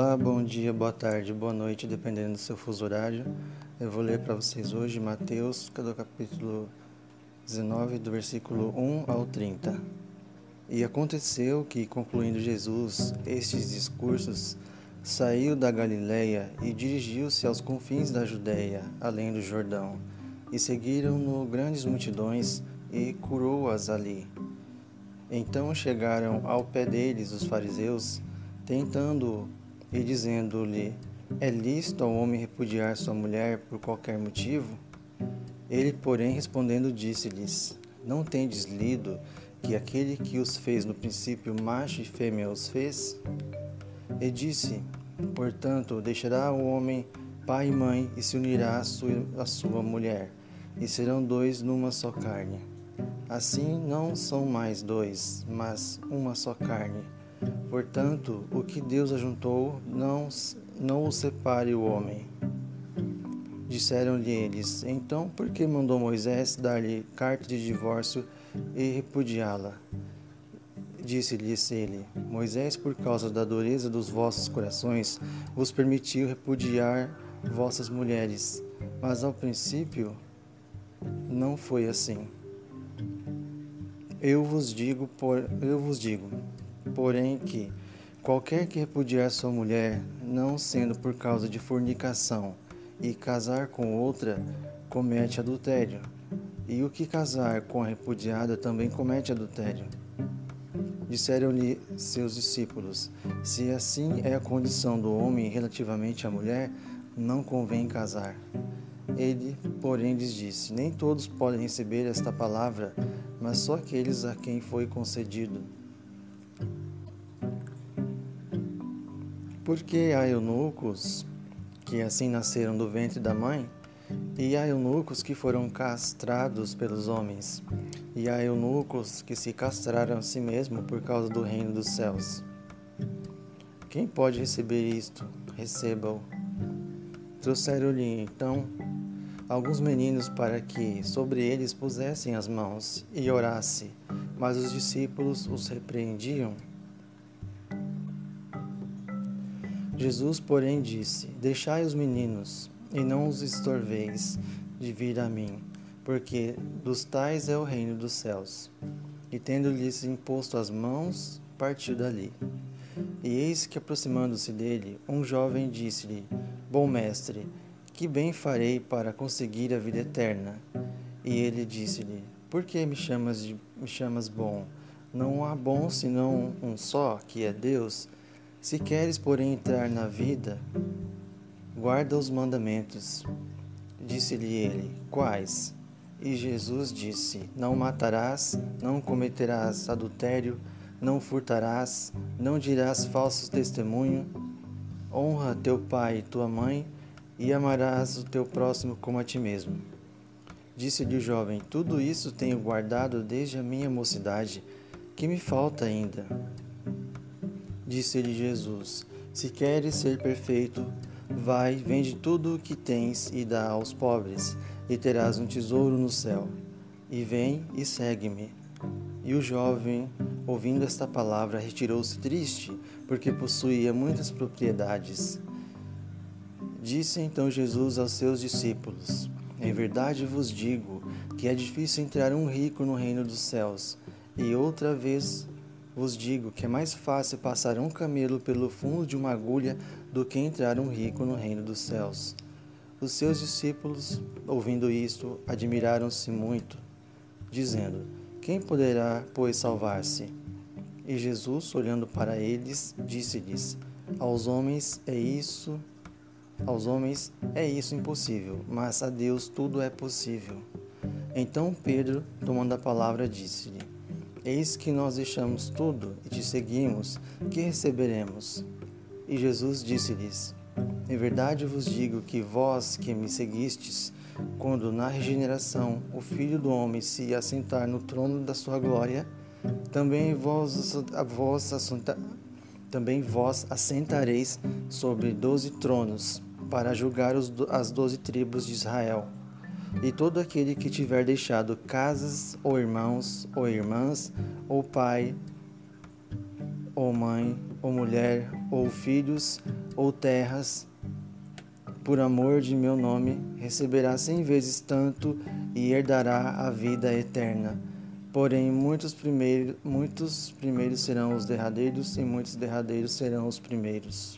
Olá, bom dia, boa tarde, boa noite, dependendo do seu fuso horário. Eu vou ler para vocês hoje Mateus, capítulo 19, do versículo 1 ao 30. E aconteceu que, concluindo Jesus estes discursos, saiu da Galiléia e dirigiu-se aos confins da Judéia, além do Jordão, e seguiram-no grandes multidões e curou-as ali. Então chegaram ao pé deles os fariseus, tentando e dizendo-lhe: É lícito ao homem repudiar sua mulher por qualquer motivo? Ele, porém, respondendo, disse-lhes: Não tendes lido que aquele que os fez no princípio macho e fêmea os fez? E disse: Portanto, deixará o homem pai e mãe e se unirá à sua, à sua mulher, e serão dois numa só carne. Assim não são mais dois, mas uma só carne. Portanto, o que Deus ajuntou, não, não o separe o homem. Disseram-lhe eles: Então, por que mandou Moisés dar-lhe carta de divórcio e repudiá-la? Disse-lhes ele: Moisés, por causa da dureza dos vossos corações, vos permitiu repudiar vossas mulheres. Mas ao princípio não foi assim. Eu vos digo, por, eu vos digo, porém que qualquer que repudiar sua mulher, não sendo por causa de fornicação, e casar com outra, comete adultério. E o que casar com a repudiada também comete adultério. Disseram-lhe seus discípulos: Se assim é a condição do homem relativamente à mulher, não convém casar. Ele, porém, lhes disse: Nem todos podem receber esta palavra, mas só aqueles a quem foi concedido. Porque há eunucos que assim nasceram do ventre da mãe, e há eunucos que foram castrados pelos homens, e há eunucos que se castraram a si mesmos por causa do reino dos céus. Quem pode receber isto? Receba-o. Trouxeram-lhe então alguns meninos para que sobre eles pusessem as mãos e orasse, mas os discípulos os repreendiam. Jesus, porém, disse: Deixai os meninos, e não os estorveis de vir a mim, porque dos tais é o reino dos céus. E tendo-lhes imposto as mãos, partiu dali. E eis que, aproximando-se dele, um jovem disse-lhe: Bom mestre, que bem farei para conseguir a vida eterna? E ele disse-lhe: Por que me chamas, de, me chamas bom? Não há bom senão um só, que é Deus. Se queres, porém, entrar na vida, guarda os mandamentos. Disse-lhe ele: Quais? E Jesus disse: Não matarás, não cometerás adultério, não furtarás, não dirás falso testemunho, honra teu pai e tua mãe e amarás o teu próximo como a ti mesmo. Disse-lhe o jovem: Tudo isso tenho guardado desde a minha mocidade. Que me falta ainda? Disse-lhe Jesus: Se queres ser perfeito, vai, vende tudo o que tens e dá aos pobres, e terás um tesouro no céu. E vem e segue-me. E o jovem, ouvindo esta palavra, retirou-se triste, porque possuía muitas propriedades. Disse então Jesus aos seus discípulos: Em verdade vos digo que é difícil entrar um rico no reino dos céus. E outra vez vos digo que é mais fácil passar um camelo pelo fundo de uma agulha do que entrar um rico no reino dos céus. Os seus discípulos, ouvindo isto, admiraram-se muito, dizendo: Quem poderá, pois, salvar-se? E Jesus, olhando para eles, disse-lhes: Aos homens é isso aos homens é isso impossível, mas a Deus tudo é possível. Então Pedro, tomando a palavra, disse-lhe: Eis que nós deixamos tudo e te seguimos, que receberemos? E Jesus disse-lhes: Em verdade vos digo que vós que me seguistes, quando na regeneração o Filho do Homem se assentar no trono da sua glória, também vós, vós, também vós assentareis sobre doze tronos para julgar os, as doze tribos de Israel. E todo aquele que tiver deixado casas, ou irmãos, ou irmãs, ou pai, ou mãe, ou mulher, ou filhos, ou terras, por amor de meu nome, receberá cem vezes tanto e herdará a vida eterna. Porém, muitos primeiros, muitos primeiros serão os derradeiros, e muitos derradeiros serão os primeiros.